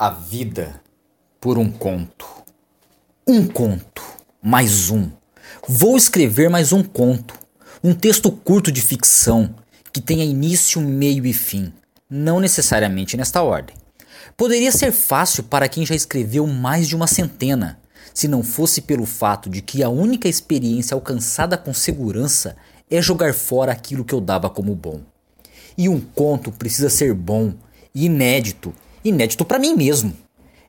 A vida por um conto. Um conto, mais um. Vou escrever mais um conto. Um texto curto de ficção que tenha início, meio e fim, não necessariamente nesta ordem. Poderia ser fácil para quem já escreveu mais de uma centena, se não fosse pelo fato de que a única experiência alcançada com segurança é jogar fora aquilo que eu dava como bom. E um conto precisa ser bom, inédito inédito para mim mesmo.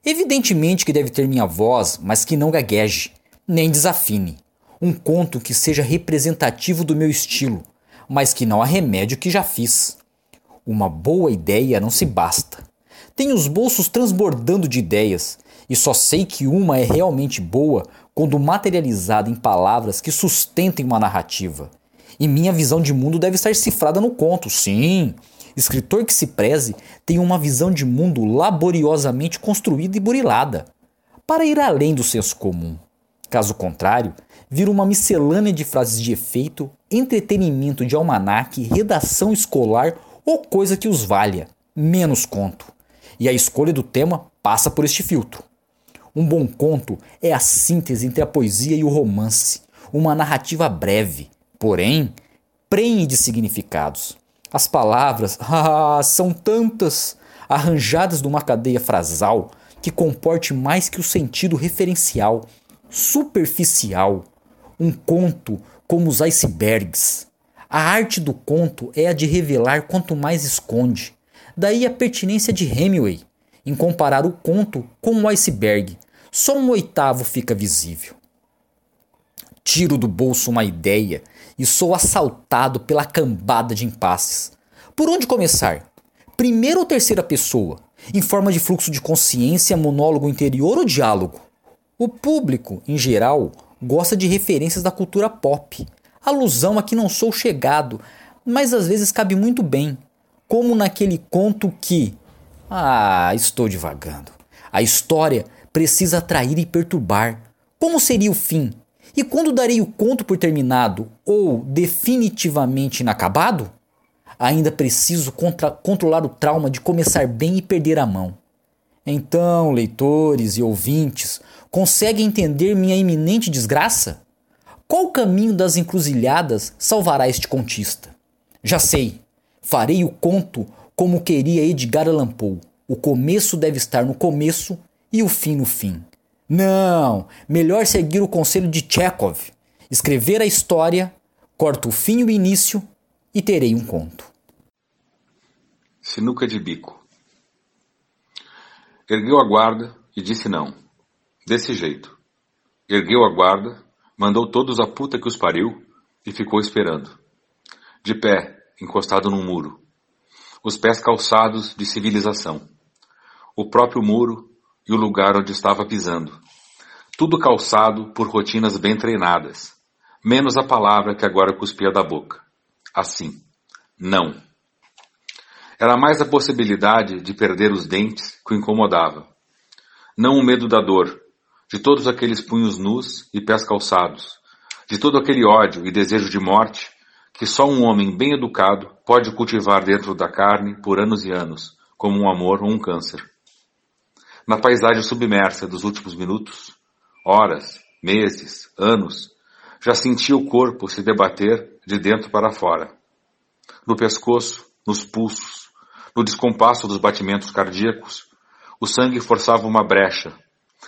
Evidentemente que deve ter minha voz, mas que não gagueje, nem desafine. Um conto que seja representativo do meu estilo, mas que não arremede o que já fiz. Uma boa ideia não se basta. Tenho os bolsos transbordando de ideias, e só sei que uma é realmente boa quando materializada em palavras que sustentem uma narrativa. E minha visão de mundo deve estar cifrada no conto, sim, Escritor que se preze tem uma visão de mundo laboriosamente construída e burilada, para ir além do senso comum. Caso contrário, vira uma miscelânea de frases de efeito, entretenimento de almanaque, redação escolar ou coisa que os valha, menos conto. E a escolha do tema passa por este filtro. Um bom conto é a síntese entre a poesia e o romance, uma narrativa breve, porém prenhe de significados. As palavras, ah, são tantas, arranjadas numa cadeia frasal que comporte mais que o sentido referencial, superficial. Um conto como os icebergs. A arte do conto é a de revelar quanto mais esconde. Daí a pertinência de Hemingway em comparar o conto com o iceberg. Só um oitavo fica visível. Tiro do bolso uma ideia e sou assaltado pela cambada de impasses. Por onde começar? Primeira ou terceira pessoa? Em forma de fluxo de consciência, monólogo interior ou diálogo? O público, em geral, gosta de referências da cultura pop. Alusão a que não sou chegado, mas às vezes cabe muito bem. Como naquele conto que. Ah, estou divagando. A história precisa atrair e perturbar. Como seria o fim? E quando darei o conto por terminado ou definitivamente inacabado? Ainda preciso contra controlar o trauma de começar bem e perder a mão. Então, leitores e ouvintes, conseguem entender minha iminente desgraça? Qual caminho das encruzilhadas salvará este contista? Já sei, farei o conto como queria Edgar Allan Poe. O começo deve estar no começo e o fim no fim. Não, melhor seguir o conselho de Chekhov. Escrever a história, corto o fim e o início e terei um conto. Sinuca de bico. Ergueu a guarda e disse não. Desse jeito. Ergueu a guarda, mandou todos a puta que os pariu e ficou esperando. De pé, encostado num muro. Os pés calçados de civilização. O próprio muro e o lugar onde estava pisando. Tudo calçado por rotinas bem treinadas, menos a palavra que agora cuspia da boca. Assim, não. Era mais a possibilidade de perder os dentes que o incomodava. Não o medo da dor, de todos aqueles punhos nus e pés calçados, de todo aquele ódio e desejo de morte que só um homem bem educado pode cultivar dentro da carne por anos e anos, como um amor ou um câncer na paisagem submersa dos últimos minutos, horas, meses, anos, já sentia o corpo se debater de dentro para fora. No pescoço, nos pulsos, no descompasso dos batimentos cardíacos, o sangue forçava uma brecha,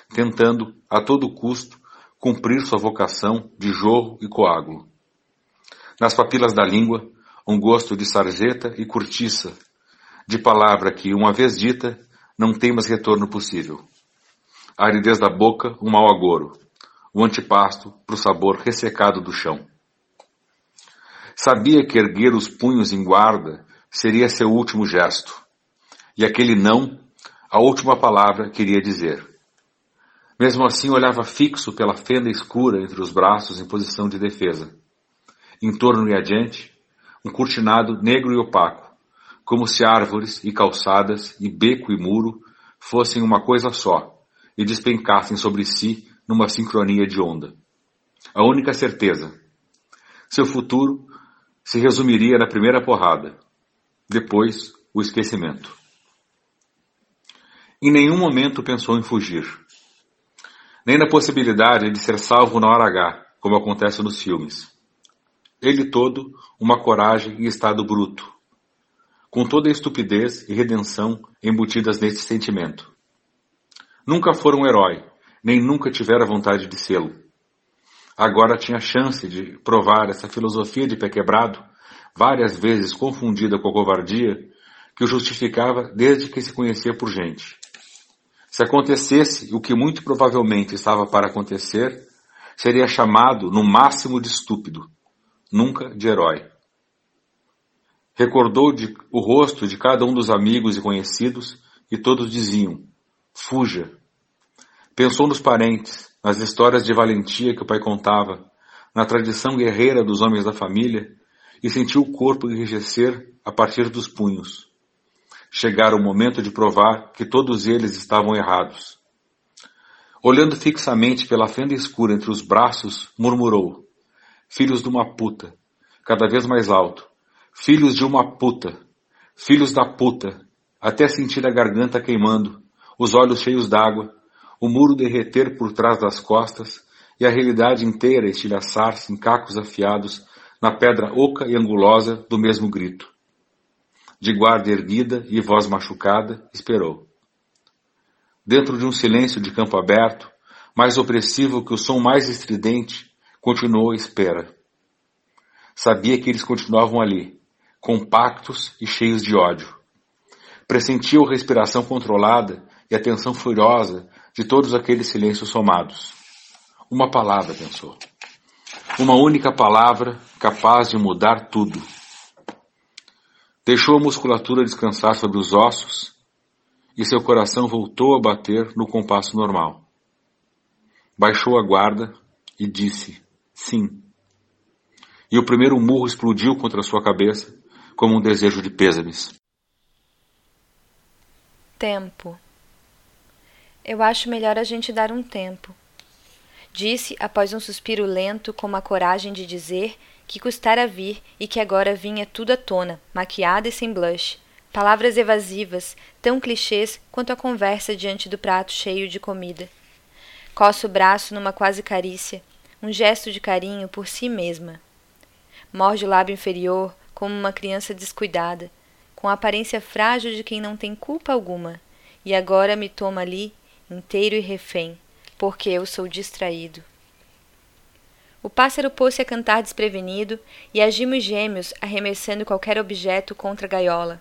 tentando, a todo custo, cumprir sua vocação de jorro e coágulo. Nas papilas da língua, um gosto de sarjeta e cortiça, de palavra que, uma vez dita, não tem mais retorno possível. A aridez da boca, um mau agouro. O antipasto para o sabor ressecado do chão. Sabia que erguer os punhos em guarda seria seu último gesto. E aquele não, a última palavra queria dizer. Mesmo assim olhava fixo pela fenda escura entre os braços em posição de defesa. Em torno e adiante, um cortinado negro e opaco, como se árvores e calçadas e beco e muro fossem uma coisa só e despencassem sobre si numa sincronia de onda. A única certeza. Seu futuro se resumiria na primeira porrada. Depois, o esquecimento. Em nenhum momento pensou em fugir. Nem na possibilidade de ser salvo na hora H, como acontece nos filmes. Ele todo, uma coragem em estado bruto, com toda a estupidez e redenção embutidas nesse sentimento. Nunca fora um herói, nem nunca tivera vontade de sê-lo. Agora tinha chance de provar essa filosofia de pé quebrado, várias vezes confundida com a covardia, que o justificava desde que se conhecia por gente. Se acontecesse o que muito provavelmente estava para acontecer, seria chamado no máximo de estúpido, nunca de herói. Recordou de, o rosto de cada um dos amigos e conhecidos e todos diziam: Fuja. Pensou nos parentes, nas histórias de valentia que o pai contava, na tradição guerreira dos homens da família e sentiu o corpo enrijecer a partir dos punhos. Chegara o momento de provar que todos eles estavam errados. Olhando fixamente pela fenda escura entre os braços, murmurou: Filhos de uma puta, cada vez mais alto. Filhos de uma puta, filhos da puta, até sentir a garganta queimando, os olhos cheios d'água, o muro derreter por trás das costas e a realidade inteira estilhaçar-se em cacos afiados na pedra oca e angulosa do mesmo grito. De guarda erguida e voz machucada, esperou. Dentro de um silêncio de campo aberto, mais opressivo que o som mais estridente, continuou a espera. Sabia que eles continuavam ali, compactos e cheios de ódio. Pressentiu a respiração controlada e a tensão furiosa de todos aqueles silêncios somados. Uma palavra, pensou. Uma única palavra capaz de mudar tudo. Deixou a musculatura descansar sobre os ossos e seu coração voltou a bater no compasso normal. Baixou a guarda e disse sim. E o primeiro murro explodiu contra sua cabeça como um desejo de pêsames. Tempo. Eu acho melhor a gente dar um tempo. Disse após um suspiro lento, com a coragem de dizer que custara vir e que agora vinha tudo à tona, maquiada e sem blush. Palavras evasivas, tão clichês quanto a conversa diante do prato cheio de comida. Coça o braço numa quase carícia, um gesto de carinho por si mesma. Morde o lábio inferior como uma criança descuidada, com a aparência frágil de quem não tem culpa alguma, e agora me toma ali inteiro e refém, porque eu sou distraído. O pássaro pôs-se a cantar desprevenido e agimos gêmeos, arremessando qualquer objeto contra a gaiola.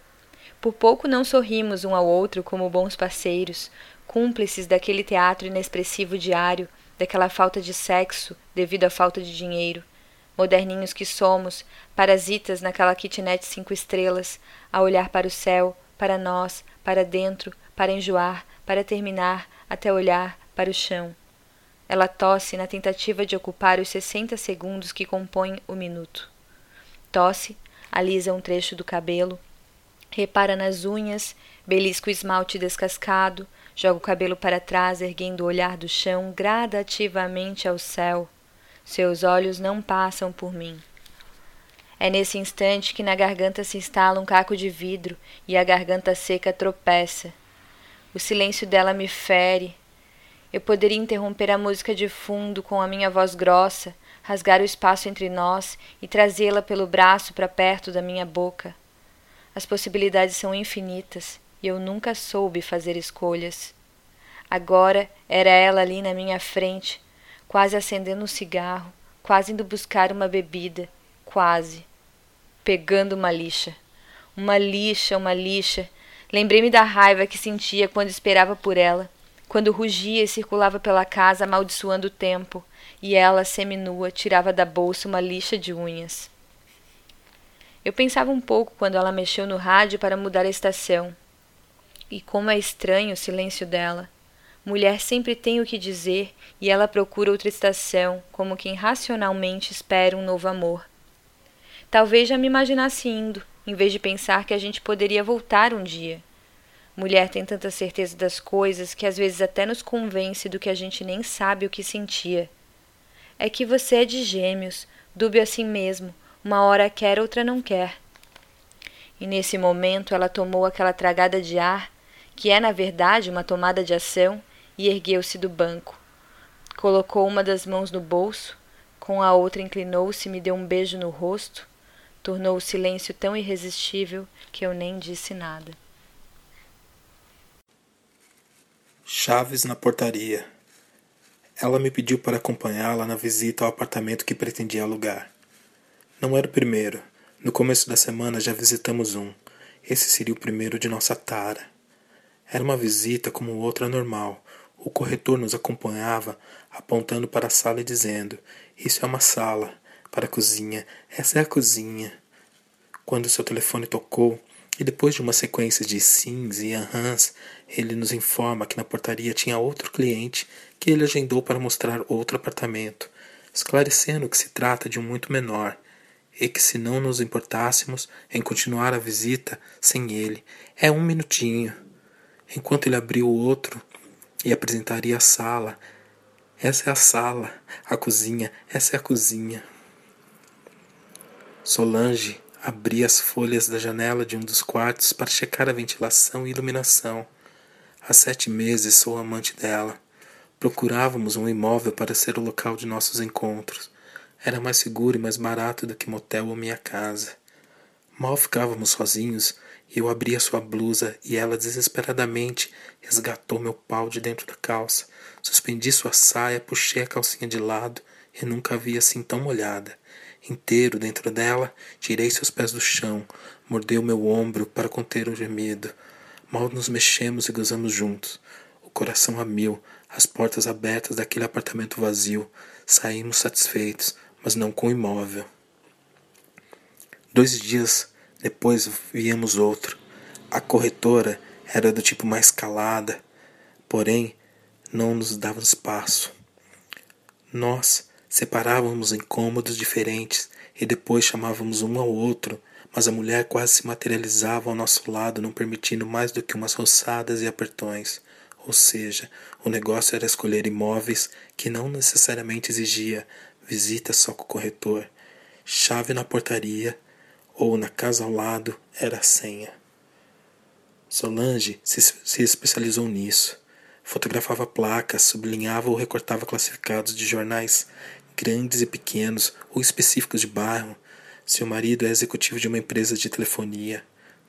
Por pouco não sorrimos um ao outro como bons parceiros, cúmplices daquele teatro inexpressivo diário, daquela falta de sexo devido à falta de dinheiro. Moderninhos que somos, parasitas naquela kitnet cinco estrelas, a olhar para o céu, para nós, para dentro, para enjoar, para terminar, até olhar para o chão. Ela tosse na tentativa de ocupar os sessenta segundos que compõem o minuto. Tosse, alisa um trecho do cabelo, repara nas unhas, belisca o esmalte descascado, joga o cabelo para trás, erguendo o olhar do chão gradativamente ao céu. Seus olhos não passam por mim. É nesse instante que na garganta se instala um caco de vidro e a garganta seca tropeça. O silêncio dela me fere. Eu poderia interromper a música de fundo com a minha voz grossa, rasgar o espaço entre nós e trazê-la pelo braço para perto da minha boca. As possibilidades são infinitas e eu nunca soube fazer escolhas. Agora era ela ali na minha frente, quase acendendo um cigarro, quase indo buscar uma bebida, quase pegando uma lixa. Uma lixa, uma lixa Lembrei-me da raiva que sentia quando esperava por ela, quando rugia e circulava pela casa amaldiçoando o tempo, e ela, seminua, tirava da bolsa uma lixa de unhas. Eu pensava um pouco quando ela mexeu no rádio para mudar a estação. E como é estranho o silêncio dela. Mulher sempre tem o que dizer e ela procura outra estação, como quem racionalmente espera um novo amor. Talvez já me imaginasse indo, em vez de pensar que a gente poderia voltar um dia. Mulher tem tanta certeza das coisas que às vezes até nos convence do que a gente nem sabe o que sentia. É que você é de gêmeos, dúbio assim mesmo, uma hora quer, outra não quer. E nesse momento ela tomou aquela tragada de ar que é na verdade uma tomada de ação, e ergueu-se do banco. Colocou uma das mãos no bolso, com a outra inclinou-se e me deu um beijo no rosto. Tornou o silêncio tão irresistível que eu nem disse nada. Chaves na portaria. Ela me pediu para acompanhá-la na visita ao apartamento que pretendia alugar. Não era o primeiro. No começo da semana já visitamos um. Esse seria o primeiro de nossa tara. Era uma visita como outra normal. O corretor nos acompanhava, apontando para a sala e dizendo: Isso é uma sala. Para a cozinha, essa é a cozinha. Quando seu telefone tocou, e depois de uma sequência de sims e ahãs, ele nos informa que na portaria tinha outro cliente que ele agendou para mostrar outro apartamento, esclarecendo que se trata de um muito menor e que se não nos importássemos em continuar a visita sem ele, é um minutinho. Enquanto ele abriu o outro e apresentaria a sala, essa é a sala, a cozinha, essa é a cozinha. Solange abria as folhas da janela de um dos quartos para checar a ventilação e iluminação. Há sete meses sou amante dela. Procurávamos um imóvel para ser o local de nossos encontros. Era mais seguro e mais barato do que motel ou minha casa. Mal ficávamos sozinhos eu abria sua blusa e ela desesperadamente resgatou meu pau de dentro da calça. Suspendi sua saia, puxei a calcinha de lado e nunca havia assim tão molhada. Inteiro dentro dela, tirei seus pés do chão, mordeu meu ombro para conter o gemido. Mal nos mexemos e gozamos juntos. O coração a mil, as portas abertas daquele apartamento vazio. Saímos satisfeitos, mas não com o imóvel. Dois dias depois viemos outro. A corretora era do tipo mais calada, porém não nos dava espaço. Nós separávamos em cômodos diferentes e depois chamávamos um ao outro, mas a mulher quase se materializava ao nosso lado, não permitindo mais do que umas roçadas e apertões. Ou seja, o negócio era escolher imóveis que não necessariamente exigia visita só com o corretor, chave na portaria ou na casa ao lado era a senha. Solange se, se especializou nisso. Fotografava placas, sublinhava ou recortava classificados de jornais grandes e pequenos ou específicos de bairro. Seu marido é executivo de uma empresa de telefonia.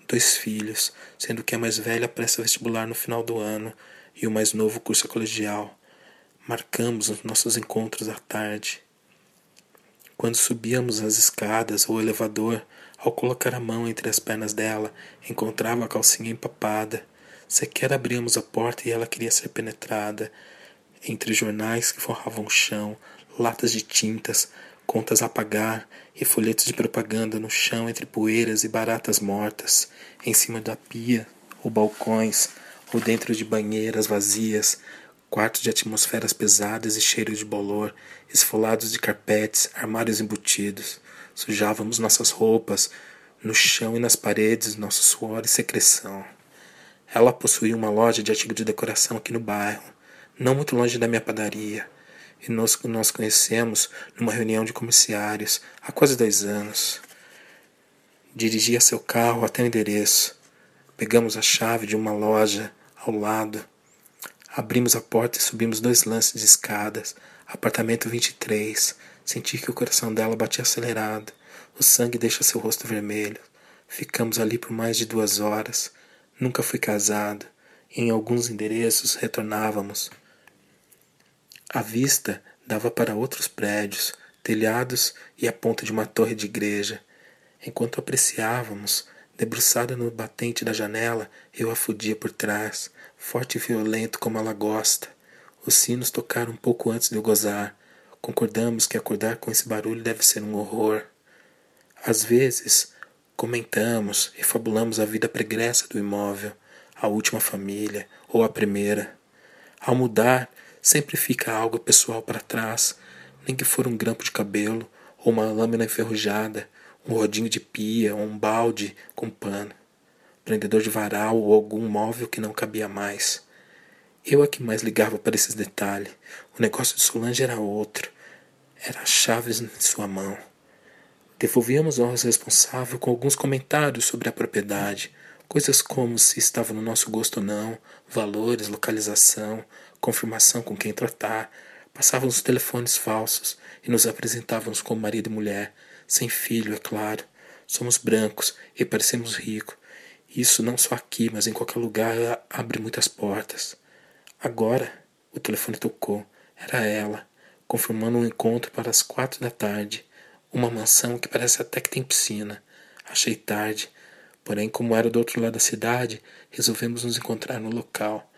Dois filhos, sendo que a mais velha presta vestibular no final do ano e o mais novo curso colegial. Marcamos os nossos encontros à tarde. Quando subíamos as escadas ou elevador, ao colocar a mão entre as pernas dela, encontrava a calcinha empapada. Sequer abríamos a porta e ela queria ser penetrada. Entre jornais que forravam o chão, latas de tintas, contas a pagar e folhetos de propaganda no chão entre poeiras e baratas mortas, em cima da pia ou balcões, ou dentro de banheiras vazias, quartos de atmosferas pesadas e cheiros de bolor, esfolados de carpetes, armários embutidos. Sujávamos nossas roupas, no chão e nas paredes, nosso suor e secreção. Ela possuía uma loja de artigos de decoração aqui no bairro, não muito longe da minha padaria, e nós nos conhecemos numa reunião de comerciários há quase dois anos. Dirigia seu carro até o endereço. Pegamos a chave de uma loja ao lado. Abrimos a porta e subimos dois lances de escadas. Apartamento 23. Senti que o coração dela batia acelerado. O sangue deixa seu rosto vermelho. Ficamos ali por mais de duas horas. Nunca fui casado. Em alguns endereços retornávamos. A vista dava para outros prédios, telhados e a ponta de uma torre de igreja. Enquanto apreciávamos, Debruçada no batente da janela, eu a fudia por trás, forte e violento como ela gosta. Os sinos tocaram um pouco antes de eu gozar. Concordamos que acordar com esse barulho deve ser um horror. Às vezes, comentamos e fabulamos a vida pregressa do imóvel, a última família ou a primeira. Ao mudar, sempre fica algo pessoal para trás, nem que for um grampo de cabelo ou uma lâmina enferrujada um rodinho de pia, um balde com pano, prendedor de varal ou algum móvel que não cabia mais. Eu é que mais ligava para esses detalhes. O negócio de Solange era outro. Era chaves em sua mão. Devolvíamos ao responsável com alguns comentários sobre a propriedade, Coisas como se estava no nosso gosto ou não, valores, localização, confirmação com quem tratar. Passávamos os telefones falsos e nos apresentávamos como marido e mulher, sem filho, é claro. Somos brancos e parecemos ricos. Isso não só aqui, mas em qualquer lugar abre muitas portas. Agora o telefone tocou. Era ela, confirmando um encontro para as quatro da tarde. Uma mansão que parece até que tem piscina. Achei tarde, porém, como era do outro lado da cidade, resolvemos nos encontrar no local.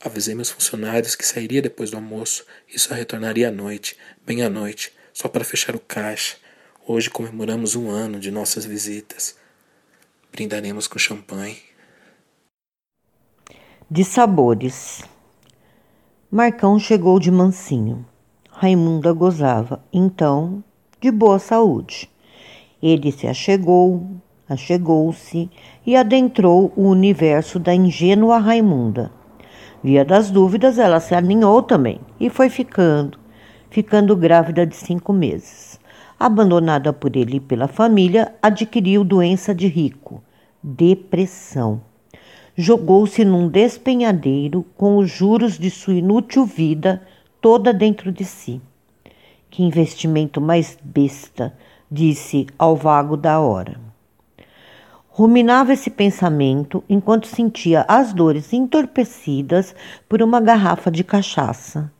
Avisei meus funcionários que sairia depois do almoço e só retornaria à noite, bem à noite, só para fechar o caixa. Hoje comemoramos um ano de nossas visitas. Brindaremos com champanhe. De sabores. Marcão chegou de mansinho. Raimunda gozava, então, de boa saúde. Ele se achegou, achegou-se e adentrou o universo da ingênua Raimunda. Via das dúvidas, ela se alinhou também e foi ficando, ficando grávida de cinco meses. Abandonada por ele e pela família, adquiriu doença de rico, depressão. Jogou-se num despenhadeiro com os juros de sua inútil vida toda dentro de si. Que investimento mais besta, disse ao vago da hora. Ruminava esse pensamento enquanto sentia as dores entorpecidas por uma garrafa de cachaça.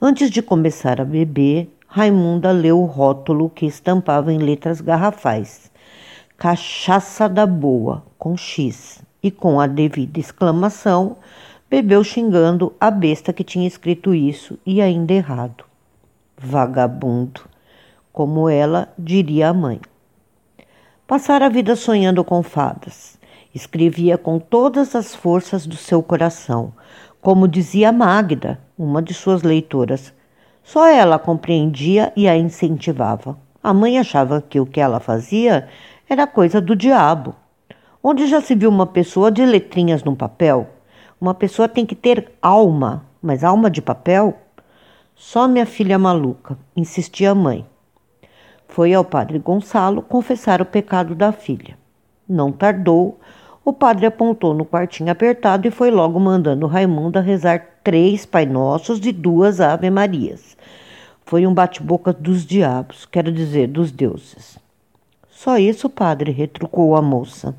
Antes de começar a beber, Raimunda leu o rótulo que estampava em letras garrafais: Cachaça da Boa, com X, e com a devida exclamação, bebeu xingando a besta que tinha escrito isso e ainda errado. Vagabundo, como ela diria a mãe. Passara a vida sonhando com fadas. Escrevia com todas as forças do seu coração, como dizia Magda, uma de suas leitoras. Só ela compreendia e a incentivava. A mãe achava que o que ela fazia era coisa do diabo. Onde já se viu uma pessoa de letrinhas num papel? Uma pessoa tem que ter alma, mas alma de papel? Só minha filha maluca, insistia a mãe. Foi ao padre Gonçalo confessar o pecado da filha. Não tardou, o padre apontou no quartinho apertado e foi logo mandando Raimunda rezar três Pai Nossos e duas Ave Marias. Foi um bate-boca dos diabos, quero dizer, dos deuses. Só isso, padre, retrucou a moça.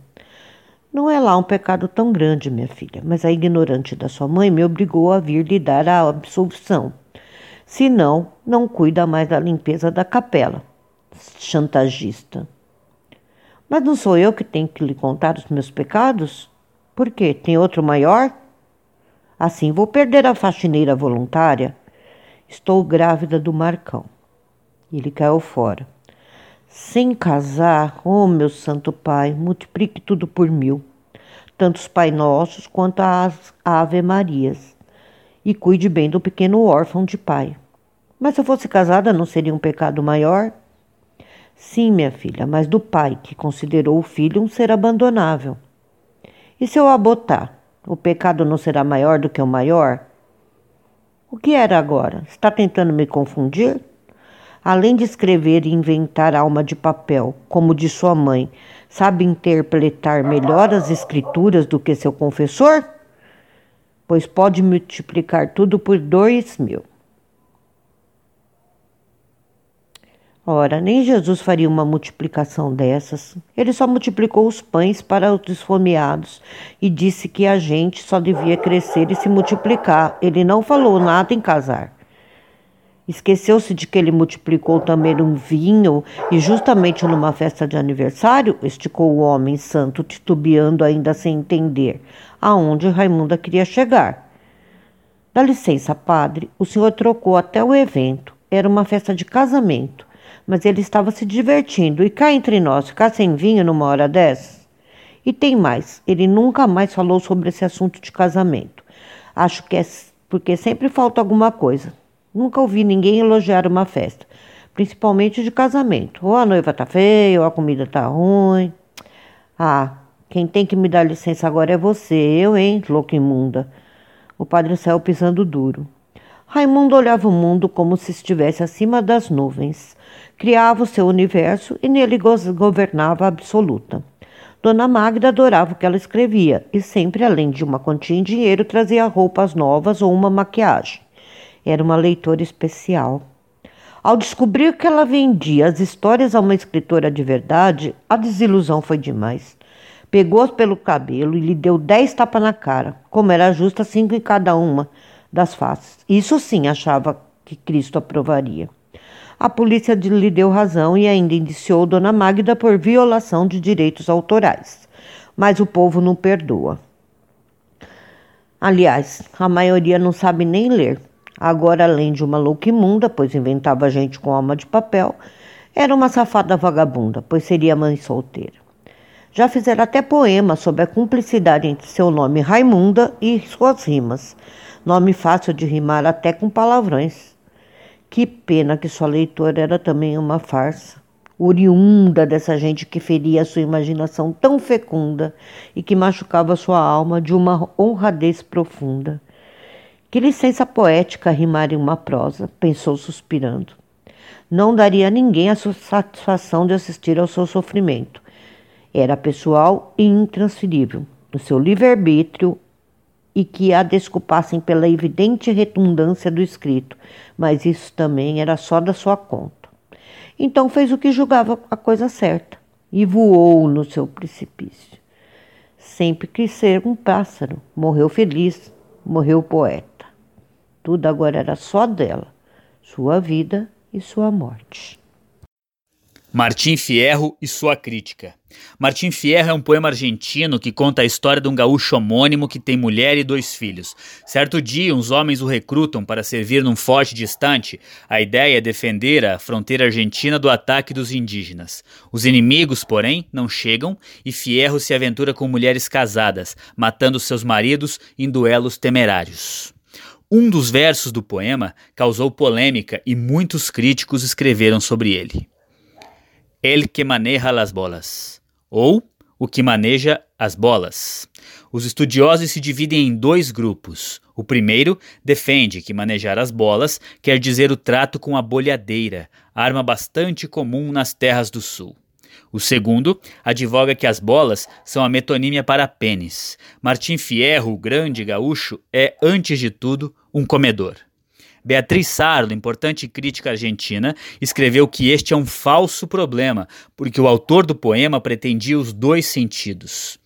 Não é lá um pecado tão grande, minha filha, mas a ignorante da sua mãe me obrigou a vir lhe dar a absolvição. Se não, não cuida mais da limpeza da capela. Chantagista. Mas não sou eu que tenho que lhe contar os meus pecados? Por quê? Tem outro maior? Assim vou perder a faxineira voluntária. Estou grávida do Marcão. Ele caiu fora. Sem casar, oh meu santo Pai, multiplique tudo por mil, tanto os Pai Nossos quanto as Ave Marias, e cuide bem do pequeno órfão de pai. Mas se eu fosse casada, não seria um pecado maior? Sim, minha filha, mas do pai, que considerou o filho um ser abandonável. E se eu abotar, o pecado não será maior do que o maior? O que era agora? Está tentando me confundir? Além de escrever e inventar alma de papel, como de sua mãe, sabe interpretar melhor as escrituras do que seu confessor? Pois pode multiplicar tudo por dois mil. Ora, nem Jesus faria uma multiplicação dessas. Ele só multiplicou os pães para os esfomeados e disse que a gente só devia crescer e se multiplicar. Ele não falou nada em casar. Esqueceu-se de que ele multiplicou também um vinho e, justamente numa festa de aniversário, esticou o homem santo, titubeando ainda sem entender aonde Raimunda queria chegar. Dá licença, padre, o senhor trocou até o evento. Era uma festa de casamento, mas ele estava se divertindo e cá entre nós, ficar sem vinho numa hora dessas? E tem mais, ele nunca mais falou sobre esse assunto de casamento. Acho que é porque sempre falta alguma coisa. Nunca ouvi ninguém elogiar uma festa, principalmente de casamento. Ou a noiva tá feia, ou a comida tá ruim. Ah, quem tem que me dar licença agora é você, eu, hein, louca imunda. O padre saiu pisando duro. Raimundo olhava o mundo como se estivesse acima das nuvens. Criava o seu universo e nele governava a absoluta. Dona Magda adorava o que ela escrevia e sempre, além de uma quantia em dinheiro, trazia roupas novas ou uma maquiagem. Era uma leitora especial. Ao descobrir que ela vendia as histórias a uma escritora de verdade, a desilusão foi demais. Pegou-as pelo cabelo e lhe deu dez tapas na cara, como era justa cinco em cada uma das faces. Isso sim achava que Cristo aprovaria. A polícia lhe deu razão e ainda indiciou Dona Magda por violação de direitos autorais. Mas o povo não perdoa. Aliás, a maioria não sabe nem ler. Agora, além de uma louca imunda, pois inventava gente com alma de papel, era uma safada vagabunda, pois seria mãe solteira. Já fizeram até poema sobre a cumplicidade entre seu nome Raimunda e suas rimas. Nome fácil de rimar até com palavrões. Que pena que sua leitora era também uma farsa, oriunda dessa gente que feria sua imaginação tão fecunda e que machucava sua alma de uma honradez profunda. Que licença poética rimar em uma prosa, pensou suspirando. Não daria a ninguém a satisfação de assistir ao seu sofrimento. Era pessoal e intransferível. No seu livre-arbítrio, e que a desculpassem pela evidente retundância do escrito, mas isso também era só da sua conta. Então fez o que julgava a coisa certa e voou no seu precipício. Sempre quis ser um pássaro, morreu feliz, morreu poeta. Tudo agora era só dela, sua vida e sua morte. Martim Fierro e sua crítica. Martim Fierro é um poema argentino que conta a história de um gaúcho homônimo que tem mulher e dois filhos. Certo dia, uns homens o recrutam para servir num forte distante. A ideia é defender a fronteira argentina do ataque dos indígenas. Os inimigos, porém, não chegam e Fierro se aventura com mulheres casadas, matando seus maridos em duelos temerários. Um dos versos do poema causou polêmica e muitos críticos escreveram sobre ele. El que maneja las bolas, ou o que maneja as bolas. Os estudiosos se dividem em dois grupos. O primeiro defende que manejar as bolas quer dizer o trato com a bolhadeira, arma bastante comum nas terras do sul. O segundo advoga que as bolas são a metonímia para pênis. Martim Fierro, o grande gaúcho, é, antes de tudo, um comedor. Beatriz Sarlo, importante crítica argentina, escreveu que este é um falso problema, porque o autor do poema pretendia os dois sentidos.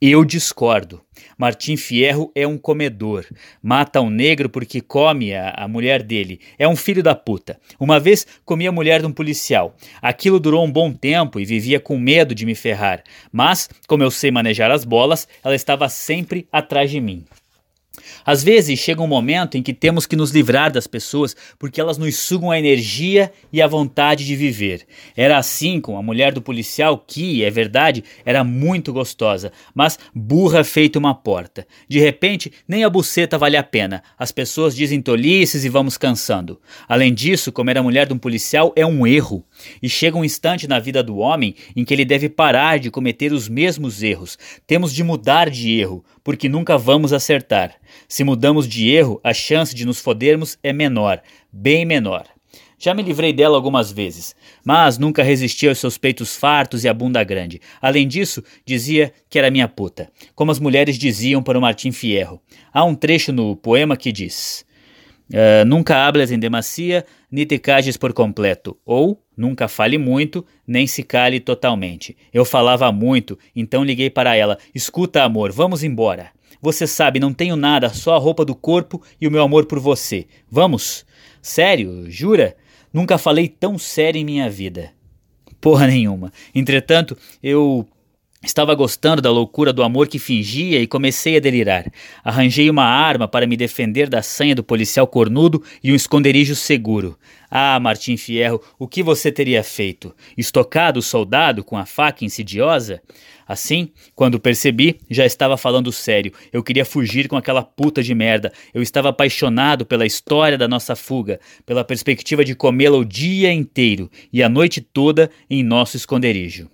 Eu discordo. Martim Fierro é um comedor. Mata um negro porque come a, a, mulher dele. É um filho da puta. Uma vez comi a mulher de um policial. Aquilo durou um bom tempo e vivia com medo de me ferrar. Mas, como eu sei manejar as bolas, ela estava sempre atrás de mim. Às vezes chega um momento em que temos que nos livrar das pessoas porque elas nos sugam a energia e a vontade de viver. Era assim com a mulher do policial que, é verdade, era muito gostosa, mas burra feita uma porta. De repente, nem a buceta vale a pena. As pessoas dizem tolices e vamos cansando. Além disso, comer a mulher de um policial é um erro. E chega um instante na vida do homem em que ele deve parar de cometer os mesmos erros. Temos de mudar de erro, porque nunca vamos acertar. Se mudamos de erro, a chance de nos fodermos é menor, bem menor. Já me livrei dela algumas vezes, mas nunca resisti aos seus peitos fartos e a bunda grande. Além disso, dizia que era minha puta, como as mulheres diziam para o Martim Fierro. Há um trecho no poema que diz: uh, Nunca hables em demacia, ni te cages por completo, ou nunca fale muito, nem se cale totalmente. Eu falava muito, então liguei para ela: Escuta, amor, vamos embora. Você sabe, não tenho nada, só a roupa do corpo e o meu amor por você. Vamos? Sério? Jura? Nunca falei tão sério em minha vida. Porra nenhuma. Entretanto, eu Estava gostando da loucura do amor que fingia e comecei a delirar. Arranjei uma arma para me defender da sanha do policial cornudo e um esconderijo seguro. Ah, Martim Fierro, o que você teria feito? Estocado o soldado com a faca insidiosa? Assim, quando percebi, já estava falando sério. Eu queria fugir com aquela puta de merda. Eu estava apaixonado pela história da nossa fuga, pela perspectiva de comê-la o dia inteiro e a noite toda em nosso esconderijo.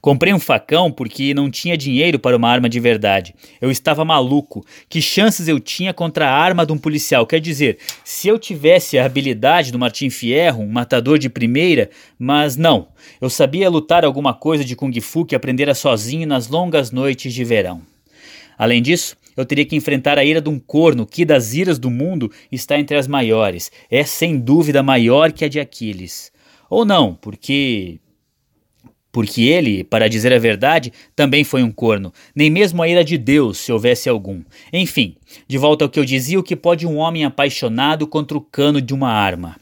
Comprei um facão porque não tinha dinheiro para uma arma de verdade. Eu estava maluco. Que chances eu tinha contra a arma de um policial? Quer dizer, se eu tivesse a habilidade do Martim Fierro, um matador de primeira, mas não. Eu sabia lutar alguma coisa de Kung Fu que aprendera sozinho nas longas noites de verão. Além disso, eu teria que enfrentar a ira de um corno que, das iras do mundo, está entre as maiores. É sem dúvida maior que a de Aquiles. Ou não, porque. Porque ele, para dizer a verdade, também foi um corno. Nem mesmo a ira de Deus, se houvesse algum. Enfim, de volta ao que eu dizia, o que pode um homem apaixonado contra o cano de uma arma?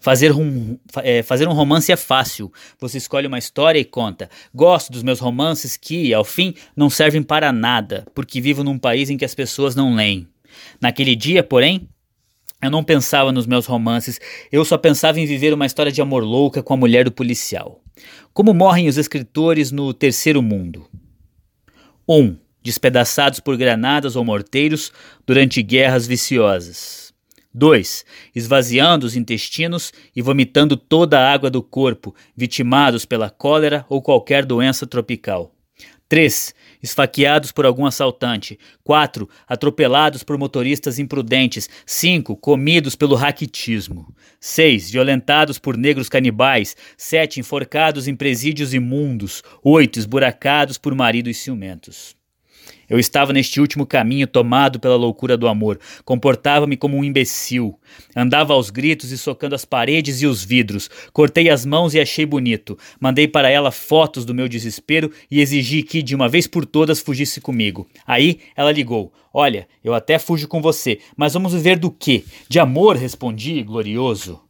Fazer um, é, fazer um romance é fácil. Você escolhe uma história e conta. Gosto dos meus romances que, ao fim, não servem para nada, porque vivo num país em que as pessoas não leem. Naquele dia, porém, eu não pensava nos meus romances, eu só pensava em viver uma história de amor louca com a mulher do policial. Como morrem os escritores no terceiro mundo? 1. Um, despedaçados por granadas ou morteiros durante guerras viciosas. 2. Esvaziando os intestinos e vomitando toda a água do corpo, vitimados pela cólera ou qualquer doença tropical. 3. Esfaqueados por algum assaltante. 4. Atropelados por motoristas imprudentes. 5. Comidos pelo raquitismo. 6. Violentados por negros canibais. 7. Enforcados em presídios imundos. 8. Esburacados por maridos ciumentos. Eu estava neste último caminho tomado pela loucura do amor. Comportava-me como um imbecil. Andava aos gritos e socando as paredes e os vidros. Cortei as mãos e achei bonito. Mandei para ela fotos do meu desespero e exigi que, de uma vez por todas, fugisse comigo. Aí ela ligou. Olha, eu até fujo com você, mas vamos viver do quê? De amor, respondi, glorioso.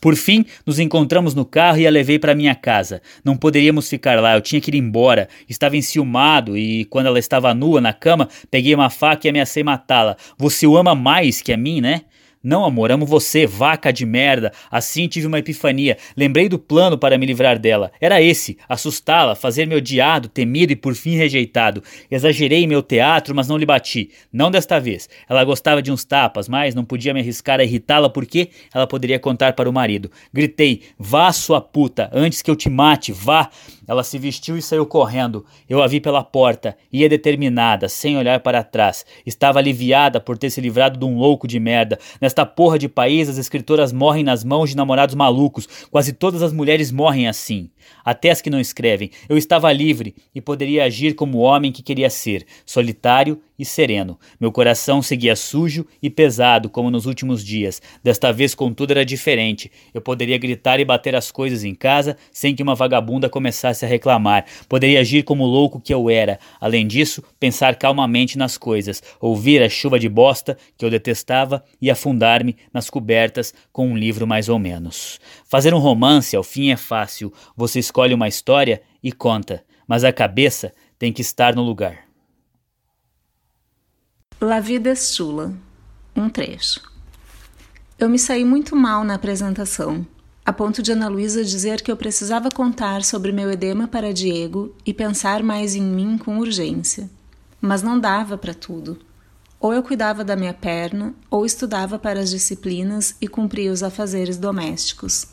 Por fim, nos encontramos no carro e a levei para minha casa. Não poderíamos ficar lá, eu tinha que ir embora. Estava enciumado e, quando ela estava nua na cama, peguei uma faca e ameacei matá-la. Você o ama mais que a mim, né? Não, amor, amo você, vaca de merda. Assim tive uma epifania. Lembrei do plano para me livrar dela. Era esse: assustá-la, fazer-me odiado, temido e por fim rejeitado. Exagerei meu teatro, mas não lhe bati. Não desta vez. Ela gostava de uns tapas, mas não podia me arriscar a irritá-la porque ela poderia contar para o marido. Gritei: Vá, sua puta, antes que eu te mate, vá. Ela se vestiu e saiu correndo. Eu a vi pela porta. Ia determinada, sem olhar para trás. Estava aliviada por ter se livrado de um louco de merda. Nesta porra de país, as escritoras morrem nas mãos de namorados malucos. Quase todas as mulheres morrem assim até as que não escrevem. Eu estava livre e poderia agir como o homem que queria ser, solitário e sereno. Meu coração seguia sujo e pesado, como nos últimos dias. Desta vez, contudo, era diferente. Eu poderia gritar e bater as coisas em casa sem que uma vagabunda começasse a reclamar. Poderia agir como louco que eu era. Além disso, pensar calmamente nas coisas, ouvir a chuva de bosta que eu detestava e afundar-me nas cobertas com um livro mais ou menos. Fazer um romance, ao fim, é fácil. Você escolhe uma história e conta, mas a cabeça tem que estar no lugar. La vida es chula. Um trecho. Eu me saí muito mal na apresentação, a ponto de Ana Luísa dizer que eu precisava contar sobre meu edema para Diego e pensar mais em mim com urgência. Mas não dava para tudo. Ou eu cuidava da minha perna, ou estudava para as disciplinas e cumpria os afazeres domésticos.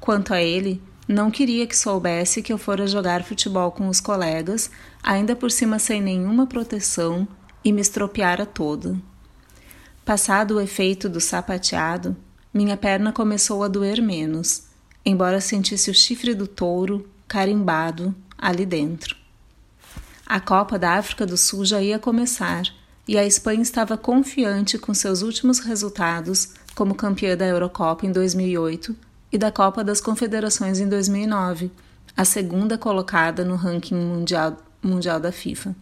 Quanto a ele, não queria que soubesse que eu fora jogar futebol com os colegas, ainda por cima sem nenhuma proteção, e me estropiara toda. Passado o efeito do sapateado, minha perna começou a doer menos, embora sentisse o chifre do touro carimbado ali dentro. A Copa da África do Sul já ia começar e a Espanha estava confiante com seus últimos resultados como campeã da Eurocopa em 2008 e da Copa das Confederações em 2009, a segunda colocada no ranking mundial, mundial da FIFA.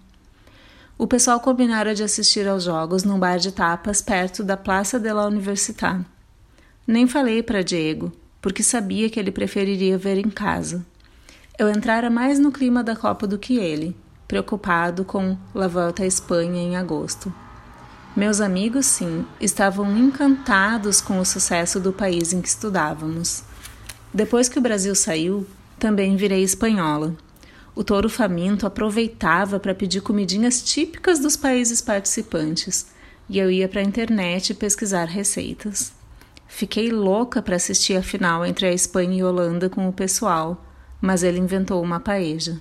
O pessoal combinara de assistir aos jogos num bar de tapas perto da Praça de la Universitat. Nem falei para Diego, porque sabia que ele preferiria ver em casa. Eu entrara mais no clima da Copa do que ele, preocupado com a volta à Espanha em agosto. Meus amigos, sim, estavam encantados com o sucesso do país em que estudávamos. Depois que o Brasil saiu, também virei espanhola. O touro faminto aproveitava para pedir comidinhas típicas dos países participantes e eu ia para a internet pesquisar receitas. Fiquei louca para assistir a final entre a Espanha e a Holanda com o pessoal, mas ele inventou uma paeja.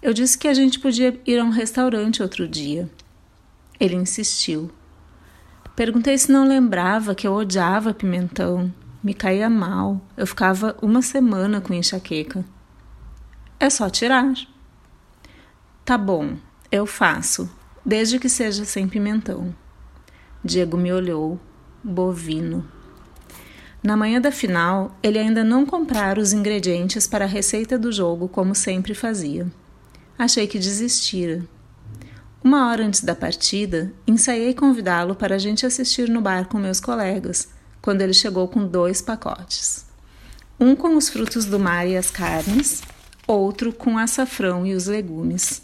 Eu disse que a gente podia ir a um restaurante outro dia. Ele insistiu. Perguntei se não lembrava que eu odiava pimentão. Me caía mal. Eu ficava uma semana com enxaqueca. É só tirar. Tá bom, eu faço, desde que seja sem pimentão. Diego me olhou, bovino. Na manhã da final, ele ainda não comprara os ingredientes para a receita do jogo como sempre fazia. Achei que desistira. Uma hora antes da partida, ensaiei convidá-lo para a gente assistir no bar com meus colegas, quando ele chegou com dois pacotes. Um com os frutos do mar e as carnes, outro com açafrão e os legumes.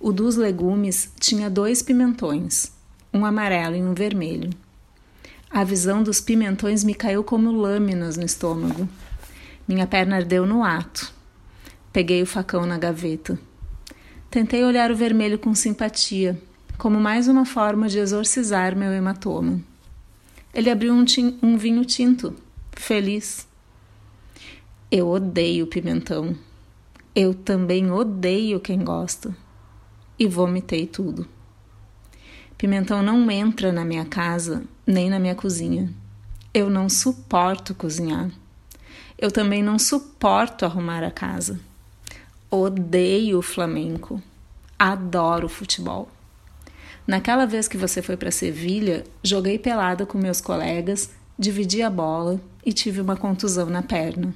O dos legumes tinha dois pimentões, um amarelo e um vermelho. A visão dos pimentões me caiu como lâminas no estômago. Minha perna ardeu no ato. Peguei o facão na gaveta. Tentei olhar o vermelho com simpatia, como mais uma forma de exorcizar meu hematoma. Ele abriu um, um vinho tinto, feliz. Eu odeio pimentão. Eu também odeio quem gosta. E vomitei tudo. Pimentão não entra na minha casa nem na minha cozinha. Eu não suporto cozinhar. Eu também não suporto arrumar a casa. Odeio o flamenco. Adoro futebol. Naquela vez que você foi para Sevilha, joguei pelada com meus colegas, dividi a bola e tive uma contusão na perna.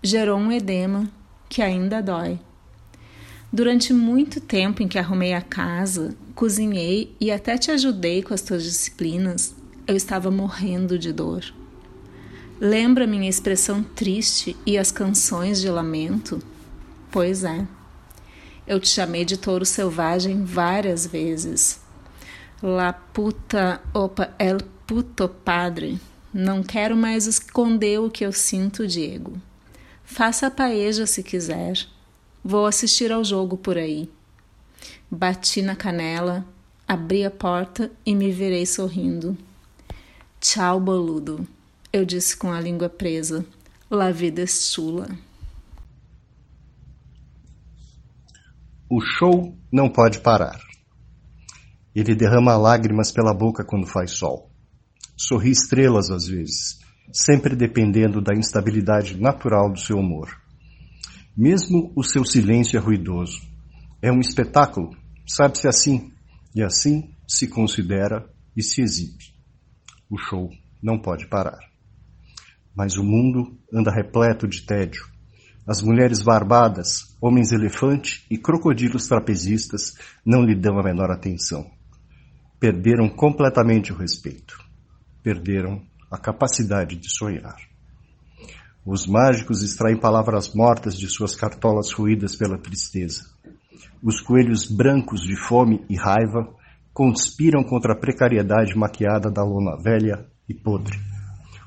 Gerou um edema que ainda dói. Durante muito tempo em que arrumei a casa, cozinhei e até te ajudei com as tuas disciplinas, eu estava morrendo de dor. Lembra minha expressão triste e as canções de lamento? Pois é. Eu te chamei de touro selvagem várias vezes. La puta, opa, el puto padre. Não quero mais esconder o que eu sinto, Diego. Faça a paeja se quiser. Vou assistir ao jogo por aí. Bati na canela, abri a porta e me virei sorrindo. Tchau, boludo, eu disse com a língua presa. La vida é chula. O show não pode parar. Ele derrama lágrimas pela boca quando faz sol. Sorri estrelas às vezes, sempre dependendo da instabilidade natural do seu humor. Mesmo o seu silêncio é ruidoso. É um espetáculo, sabe-se assim, e assim se considera e se exibe. O show não pode parar. Mas o mundo anda repleto de tédio, as mulheres barbadas, homens elefante e crocodilos trapezistas não lhe dão a menor atenção. Perderam completamente o respeito. Perderam a capacidade de sonhar. Os mágicos extraem palavras mortas de suas cartolas ruídas pela tristeza. Os coelhos brancos de fome e raiva conspiram contra a precariedade maquiada da lona velha e podre.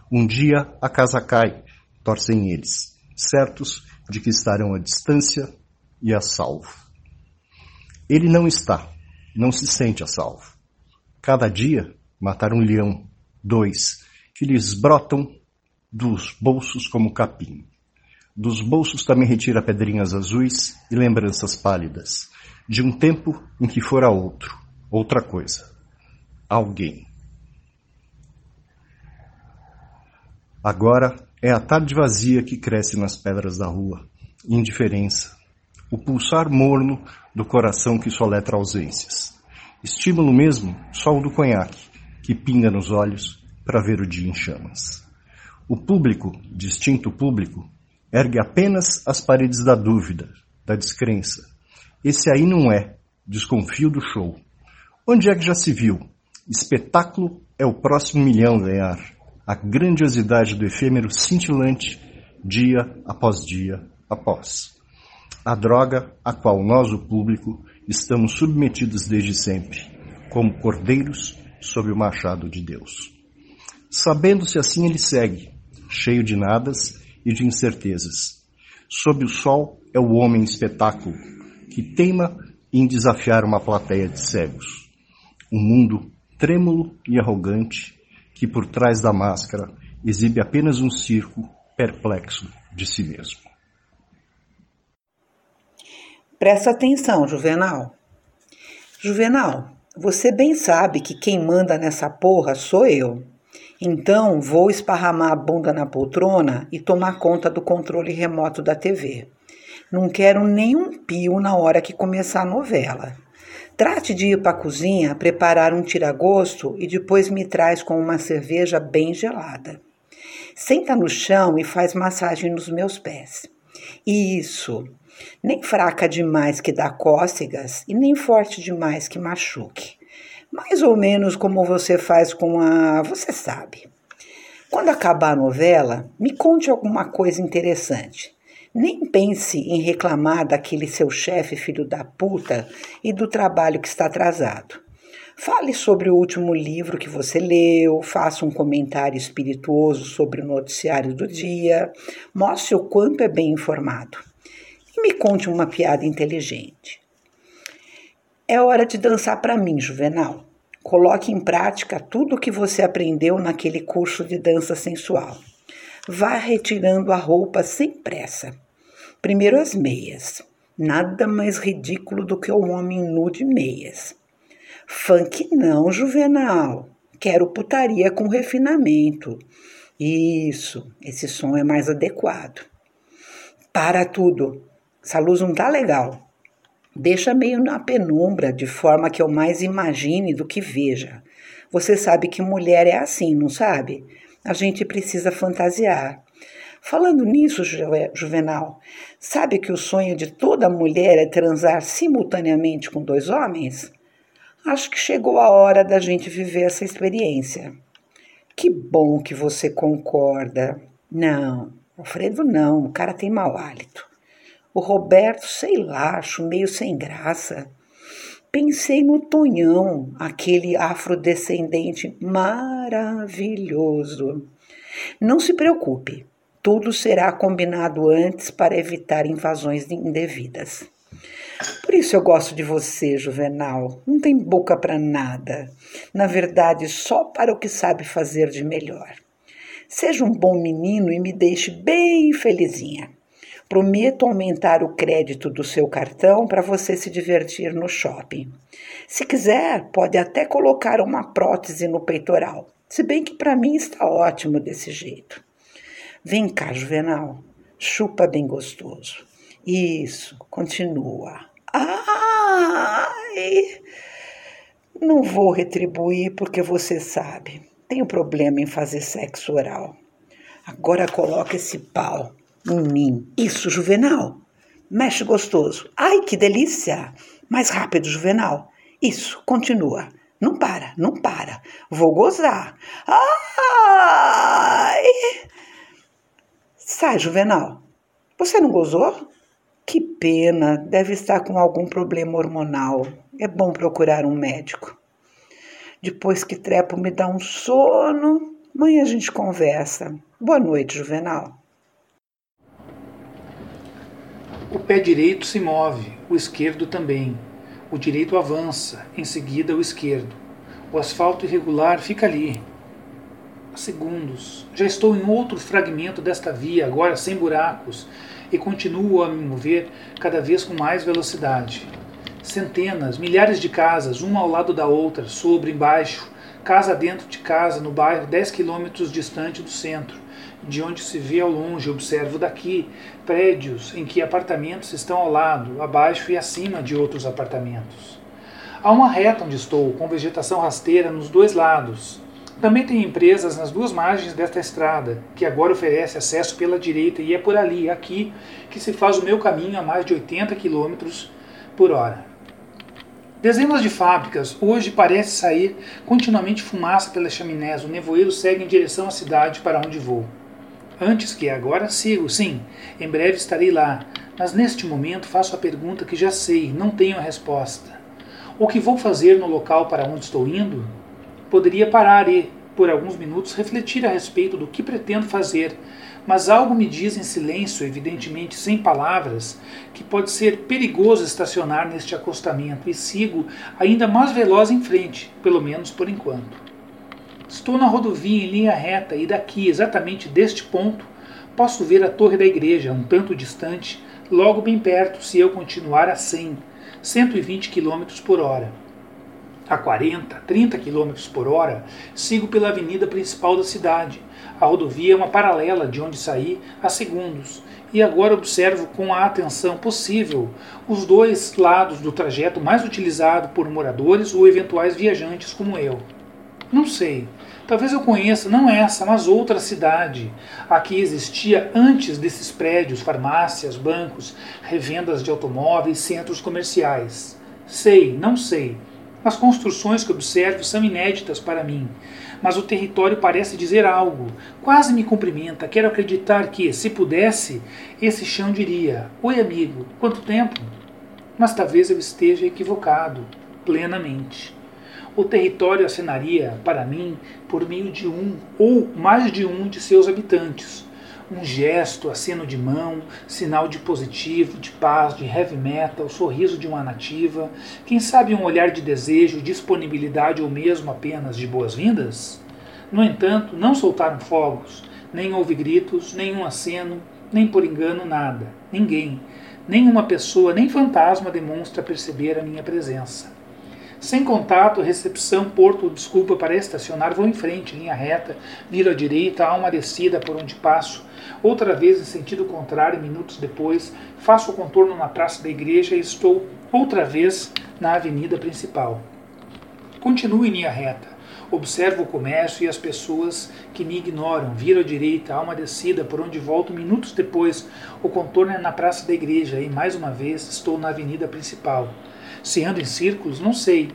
Um dia a casa cai, torcem eles, certos de que estarão à distância e a salvo. Ele não está, não se sente a salvo. Cada dia matar um leão, dois, que lhes brotam dos bolsos como capim. Dos bolsos também retira pedrinhas azuis e lembranças pálidas, de um tempo em que fora outro, outra coisa. Alguém. Agora é a tarde vazia que cresce nas pedras da rua, indiferença, o pulsar morno do coração que soletra ausências. Estímulo mesmo só o do conhaque, que pinga nos olhos para ver o dia em chamas. O público, distinto público, ergue apenas as paredes da dúvida, da descrença. Esse aí não é, desconfio do show. Onde é que já se viu? Espetáculo é o próximo milhão ganhar a grandiosidade do efêmero cintilante dia após dia após. A droga a qual nós, o público, estamos submetidos desde sempre, como cordeiros sob o machado de Deus. Sabendo-se assim, ele segue, cheio de nadas e de incertezas. Sob o sol é o homem espetáculo, que teima em desafiar uma plateia de cegos. Um mundo trêmulo e arrogante que por trás da máscara exibe apenas um circo perplexo de si mesmo. Presta atenção, Juvenal. Juvenal, você bem sabe que quem manda nessa porra sou eu. Então vou esparramar a bunda na poltrona e tomar conta do controle remoto da TV. Não quero nenhum pio na hora que começar a novela. Trate de ir para a cozinha, preparar um tiragosto e depois me traz com uma cerveja bem gelada. Senta no chão e faz massagem nos meus pés. Isso nem fraca demais que dá cócegas e nem forte demais que machuque. Mais ou menos como você faz com a. Você sabe. Quando acabar a novela, me conte alguma coisa interessante. Nem pense em reclamar daquele seu chefe filho da puta e do trabalho que está atrasado. Fale sobre o último livro que você leu, faça um comentário espirituoso sobre o noticiário do dia, mostre o quanto é bem informado e me conte uma piada inteligente. É hora de dançar para mim, Juvenal. Coloque em prática tudo o que você aprendeu naquele curso de dança sensual. Vá retirando a roupa sem pressa. Primeiro as meias. Nada mais ridículo do que o um homem nu de meias. Funk não, Juvenal. Quero putaria com refinamento. Isso, esse som é mais adequado. Para tudo. Essa luz não tá legal. Deixa meio na penumbra, de forma que eu mais imagine do que veja. Você sabe que mulher é assim, não sabe? A gente precisa fantasiar. Falando nisso, Juvenal, sabe que o sonho de toda mulher é transar simultaneamente com dois homens? Acho que chegou a hora da gente viver essa experiência. Que bom que você concorda. Não, Alfredo não, o cara tem mau hálito. O Roberto, sei lá, acho meio sem graça. Pensei no Tonhão, aquele afrodescendente maravilhoso. Não se preocupe, tudo será combinado antes para evitar invasões indevidas. Por isso eu gosto de você, Juvenal. Não tem boca para nada. Na verdade, só para o que sabe fazer de melhor. Seja um bom menino e me deixe bem felizinha. Prometo aumentar o crédito do seu cartão para você se divertir no shopping. Se quiser, pode até colocar uma prótese no peitoral, se bem que para mim está ótimo desse jeito. Vem cá, Juvenal, chupa bem gostoso. Isso, continua. Ai! Não vou retribuir porque você sabe, tenho problema em fazer sexo oral. Agora coloca esse pau em mim. Isso, Juvenal. Mexe gostoso. Ai, que delícia! Mais rápido, Juvenal. Isso, continua. Não para, não para. Vou gozar. Ai! Sai, Juvenal. Você não gozou? Que pena, deve estar com algum problema hormonal. É bom procurar um médico. Depois que trepo me dá um sono, amanhã a gente conversa. Boa noite, Juvenal. O pé direito se move, o esquerdo também. O direito avança, em seguida o esquerdo. O asfalto irregular fica ali. Segundos. Já estou em outro fragmento desta via, agora sem buracos, e continuo a me mover cada vez com mais velocidade. Centenas, milhares de casas, uma ao lado da outra, sobre, embaixo, casa dentro de casa, no bairro 10 quilômetros distante do centro de onde se vê ao longe, observo daqui, prédios em que apartamentos estão ao lado, abaixo e acima de outros apartamentos. Há uma reta onde estou, com vegetação rasteira nos dois lados. Também tem empresas nas duas margens desta estrada, que agora oferece acesso pela direita e é por ali, aqui, que se faz o meu caminho a mais de 80 km por hora. Dezenas de fábricas, hoje parece sair continuamente fumaça pelas chaminés, o nevoeiro segue em direção à cidade para onde vou. Antes que agora sigo, sim, em breve estarei lá, mas neste momento faço a pergunta que já sei, não tenho a resposta. O que vou fazer no local para onde estou indo? Poderia parar e, por alguns minutos, refletir a respeito do que pretendo fazer, mas algo me diz em silêncio, evidentemente sem palavras, que pode ser perigoso estacionar neste acostamento e sigo ainda mais veloz em frente, pelo menos por enquanto. Estou na rodovia em linha reta e daqui, exatamente deste ponto, posso ver a torre da igreja, um tanto distante, logo bem perto se eu continuar a 100, 120 km por hora. A 40, 30 km por hora, sigo pela avenida principal da cidade. A rodovia é uma paralela de onde saí a segundos, e agora observo com a atenção possível os dois lados do trajeto mais utilizado por moradores ou eventuais viajantes como eu. Não sei, talvez eu conheça não essa, mas outra cidade, a que existia antes desses prédios, farmácias, bancos, revendas de automóveis, centros comerciais. Sei, não sei. As construções que observo são inéditas para mim, mas o território parece dizer algo. Quase me cumprimenta. Quero acreditar que, se pudesse, esse chão diria: Oi, amigo, quanto tempo? Mas talvez eu esteja equivocado, plenamente. O território acenaria, para mim, por meio de um ou mais de um de seus habitantes. Um gesto, aceno de mão, sinal de positivo, de paz, de heavy metal, sorriso de uma nativa, quem sabe um olhar de desejo, disponibilidade ou mesmo apenas de boas-vindas? No entanto, não soltaram fogos, nem houve gritos, nenhum aceno, nem por engano nada, ninguém, nenhuma pessoa, nem fantasma demonstra perceber a minha presença. Sem contato, recepção, porto, desculpa para estacionar, vou em frente, linha reta, viro à direita, há uma descida por onde passo, outra vez em sentido contrário, minutos depois, faço o contorno na praça da igreja e estou outra vez na avenida principal. Continuo em linha reta. Observo o comércio e as pessoas que me ignoram. Viro à direita, há uma descida por onde volto minutos depois. O contorno é na praça da igreja e mais uma vez estou na avenida principal. Se ando em círculos, não sei.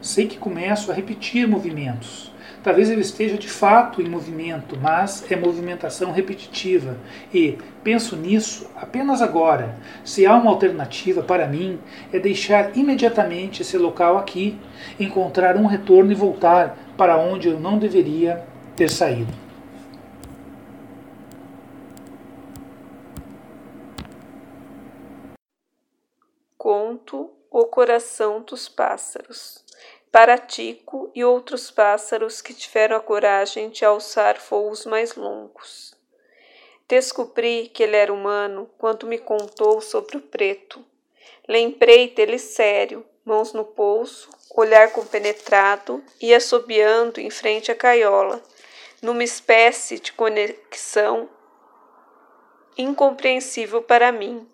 Sei que começo a repetir movimentos. Talvez eu esteja de fato em movimento, mas é movimentação repetitiva. E penso nisso apenas agora. Se há uma alternativa para mim, é deixar imediatamente esse local aqui, encontrar um retorno e voltar para onde eu não deveria ter saído. Conto O Coração dos Pássaros para Tico e outros pássaros que tiveram a coragem de alçar voos mais longos. Descobri que ele era humano quando me contou sobre o preto. Lembrei dele sério, mãos no pulso, olhar compenetrado e assobiando em frente à caiola, numa espécie de conexão incompreensível para mim.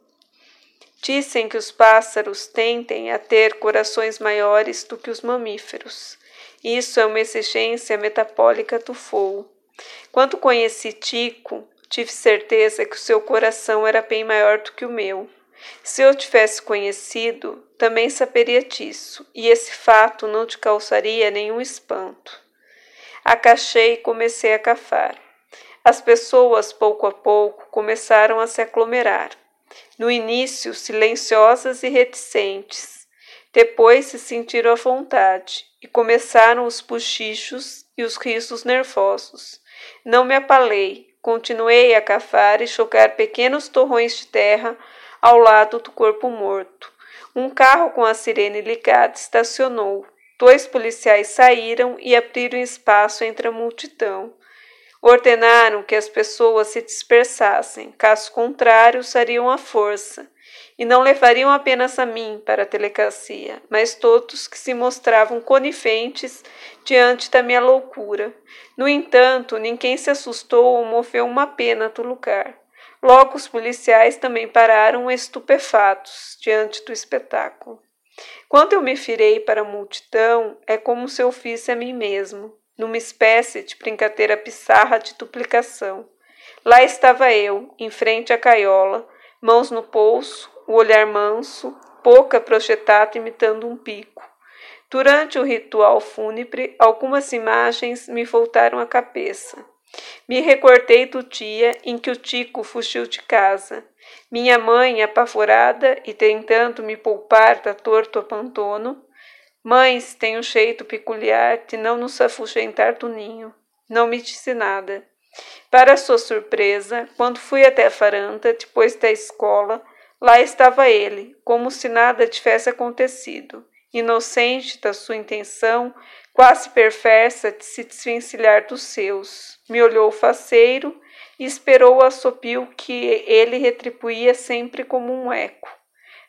Dizem que os pássaros tendem a ter corações maiores do que os mamíferos. Isso é uma exigência metabólica do fogo. Quando conheci Tico, tive certeza que o seu coração era bem maior do que o meu. Se eu tivesse conhecido, também saberia disso, e esse fato não te causaria nenhum espanto. Acachei e comecei a cafar. As pessoas, pouco a pouco, começaram a se aglomerar no início silenciosas e reticentes. Depois se sentiram à vontade e começaram os puxichos e os risos nervosos. Não me apalei, continuei a cavar e chocar pequenos torrões de terra ao lado do corpo morto. Um carro com a sirene ligada estacionou. Dois policiais saíram e abriram espaço entre a multidão. Ordenaram que as pessoas se dispersassem, caso contrário, usariam a força, e não levariam apenas a mim para a delegacia, mas todos que se mostravam coniventes diante da minha loucura. No entanto, ninguém se assustou ou moveu uma pena do lugar. Logo, os policiais também pararam estupefatos diante do espetáculo. Quando eu me virei para a multidão, é como se eu fisse a mim mesmo numa espécie de brincadeira pissarra de duplicação. Lá estava eu, em frente à caiola, mãos no pulso, o olhar manso, boca projetada imitando um pico. Durante o ritual fúnebre, algumas imagens me voltaram à cabeça. Me recordei do dia em que o Tico fugiu de casa. Minha mãe, apavorada e tentando me poupar da dor do abandono, Mães têm um jeito peculiar de não nos afugentar do ninho. Não me disse nada. Para sua surpresa, quando fui até a varanda, depois da escola, lá estava ele, como se nada tivesse acontecido, inocente da sua intenção, quase perversa de se desvencilhar dos seus. Me olhou faceiro e esperou o assopio que ele retribuía sempre como um eco.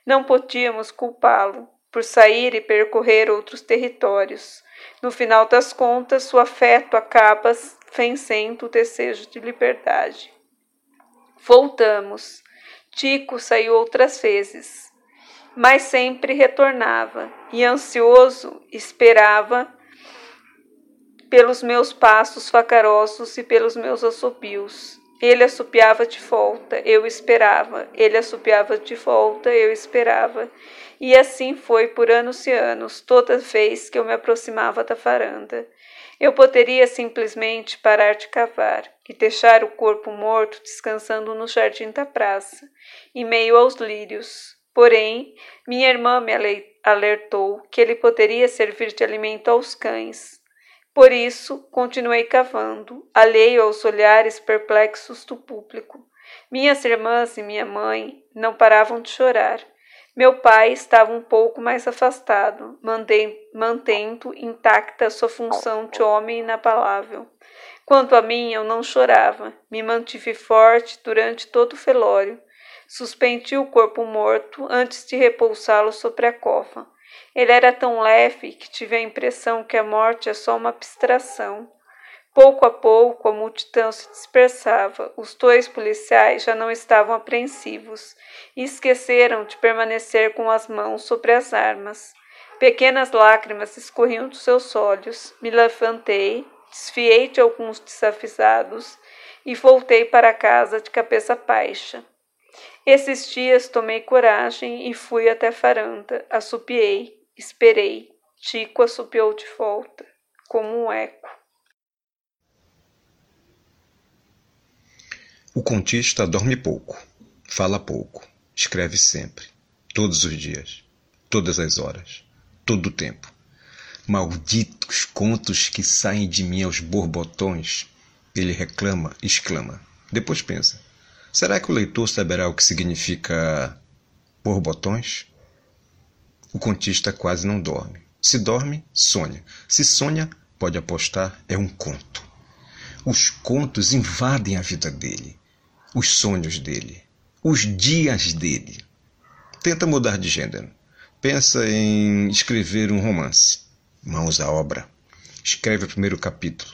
Não podíamos culpá-lo por sair e percorrer outros territórios. No final das contas, seu afeto acaba vencendo o desejo de liberdade. Voltamos. Tico saiu outras vezes, mas sempre retornava e, ansioso, esperava pelos meus passos vacarosos e pelos meus assobios. Ele assobiava de volta, eu esperava. Ele assobiava de volta, eu esperava. E assim foi por anos e anos, toda vez que eu me aproximava da varanda. Eu poderia simplesmente parar de cavar e deixar o corpo morto descansando no jardim da praça, em meio aos lírios. Porém, minha irmã me alertou que ele poderia servir de alimento aos cães. Por isso, continuei cavando, alheio aos olhares perplexos do público. Minhas irmãs e minha mãe não paravam de chorar. Meu pai estava um pouco mais afastado, mantendo intacta sua função de homem inabalável. Quanto a mim, eu não chorava, me mantive forte durante todo o velório. Suspendi o corpo morto antes de repousá-lo sobre a cova. Ele era tão leve que tive a impressão que a morte é só uma abstração. Pouco a pouco a multidão se dispersava. Os dois policiais já não estavam apreensivos e esqueceram de permanecer com as mãos sobre as armas. Pequenas lágrimas escorriam dos seus olhos. Me levantei, desfiei de alguns desavisados e voltei para casa de cabeça baixa. Esses dias tomei coragem e fui até a varanda. Assopiei, esperei. Tico assopiou de volta, como um eco. O contista dorme pouco, fala pouco, escreve sempre, todos os dias, todas as horas, todo o tempo. Malditos contos que saem de mim aos borbotões. Ele reclama, exclama. Depois pensa. Será que o leitor saberá o que significa borbotões? O contista quase não dorme. Se dorme, sonha. Se sonha, pode apostar, é um conto. Os contos invadem a vida dele, os sonhos dele, os dias dele. Tenta mudar de gênero. Pensa em escrever um romance. Mãos à obra. Escreve o primeiro capítulo.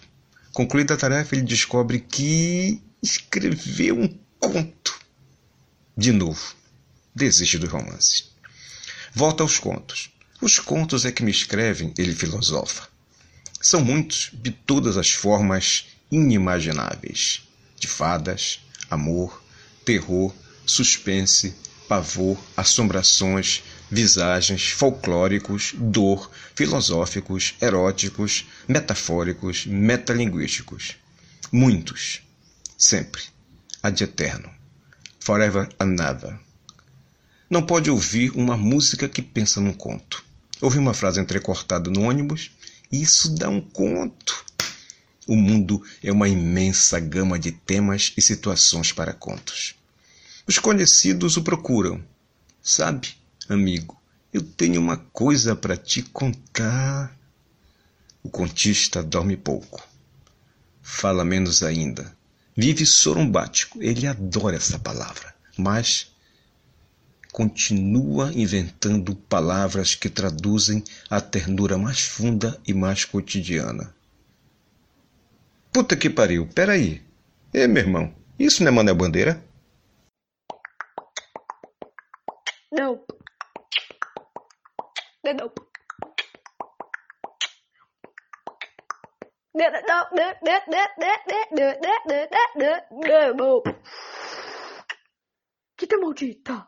Concluída a tarefa, ele descobre que escreveu um conto. De novo, desiste do romance. Volta aos contos. Os contos é que me escrevem, ele filosofa. São muitos, de todas as formas inimagináveis: de fadas, amor, terror, suspense, pavor, assombrações, visagens, folclóricos, dor, filosóficos, eróticos, metafóricos, metalinguísticos. Muitos. Sempre ad eterno. Forever and never. Não pode ouvir uma música que pensa num conto. Ouvi uma frase entrecortada no ônibus e isso dá um conto. O mundo é uma imensa gama de temas e situações para contos. Os conhecidos o procuram. Sabe, amigo, eu tenho uma coisa para te contar. O contista dorme pouco. Fala menos ainda vive sorumbático. Ele adora essa palavra, mas continua inventando palavras que traduzem a ternura mais funda e mais cotidiana. Puta que pariu, peraí. Ê, meu irmão, isso não é Mané Bandeira? Não. Não. Kita maldita.